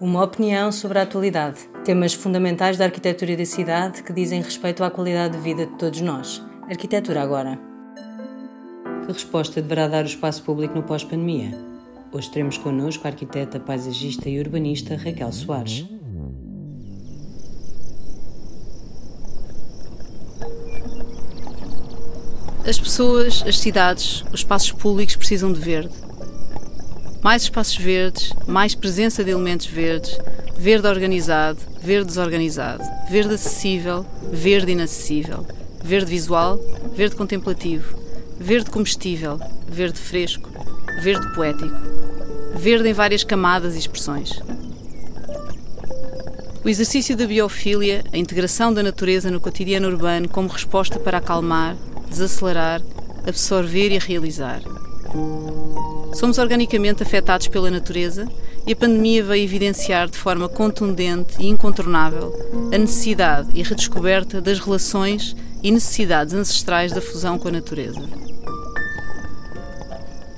Uma opinião sobre a atualidade. Temas fundamentais da arquitetura da cidade que dizem respeito à qualidade de vida de todos nós. Arquitetura agora. Que resposta deverá dar o espaço público no pós-pandemia? Hoje teremos connosco a arquiteta, paisagista e urbanista Raquel Soares. As pessoas, as cidades, os espaços públicos precisam de verde mais espaços verdes, mais presença de elementos verdes, verde organizado, verde desorganizado, verde acessível, verde inacessível, verde visual, verde contemplativo, verde comestível, verde fresco, verde poético, verde em várias camadas e expressões. O exercício da biofilia, a integração da natureza no cotidiano urbano como resposta para acalmar, desacelerar, absorver e realizar. Somos organicamente afetados pela natureza e a pandemia veio evidenciar de forma contundente e incontornável a necessidade e redescoberta das relações e necessidades ancestrais da fusão com a natureza.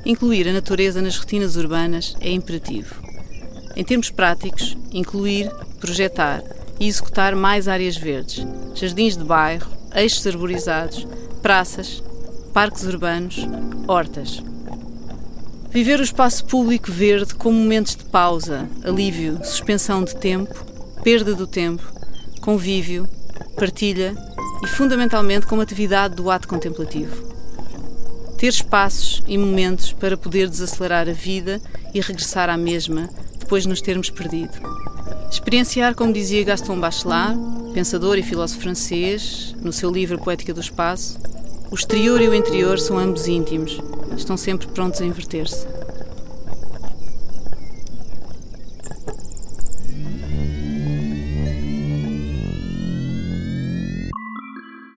Incluir a natureza nas rotinas urbanas é imperativo. Em termos práticos, incluir, projetar e executar mais áreas verdes, jardins de bairro, eixos arborizados, praças, parques urbanos, hortas. Viver o espaço público verde como momentos de pausa, alívio, suspensão de tempo, perda do tempo, convívio, partilha e, fundamentalmente, como atividade do ato contemplativo. Ter espaços e momentos para poder desacelerar a vida e regressar à mesma depois de nos termos perdido. Experienciar, como dizia Gaston Bachelard, pensador e filósofo francês, no seu livro Poética do Espaço, o exterior e o interior são ambos íntimos, estão sempre prontos a inverter-se.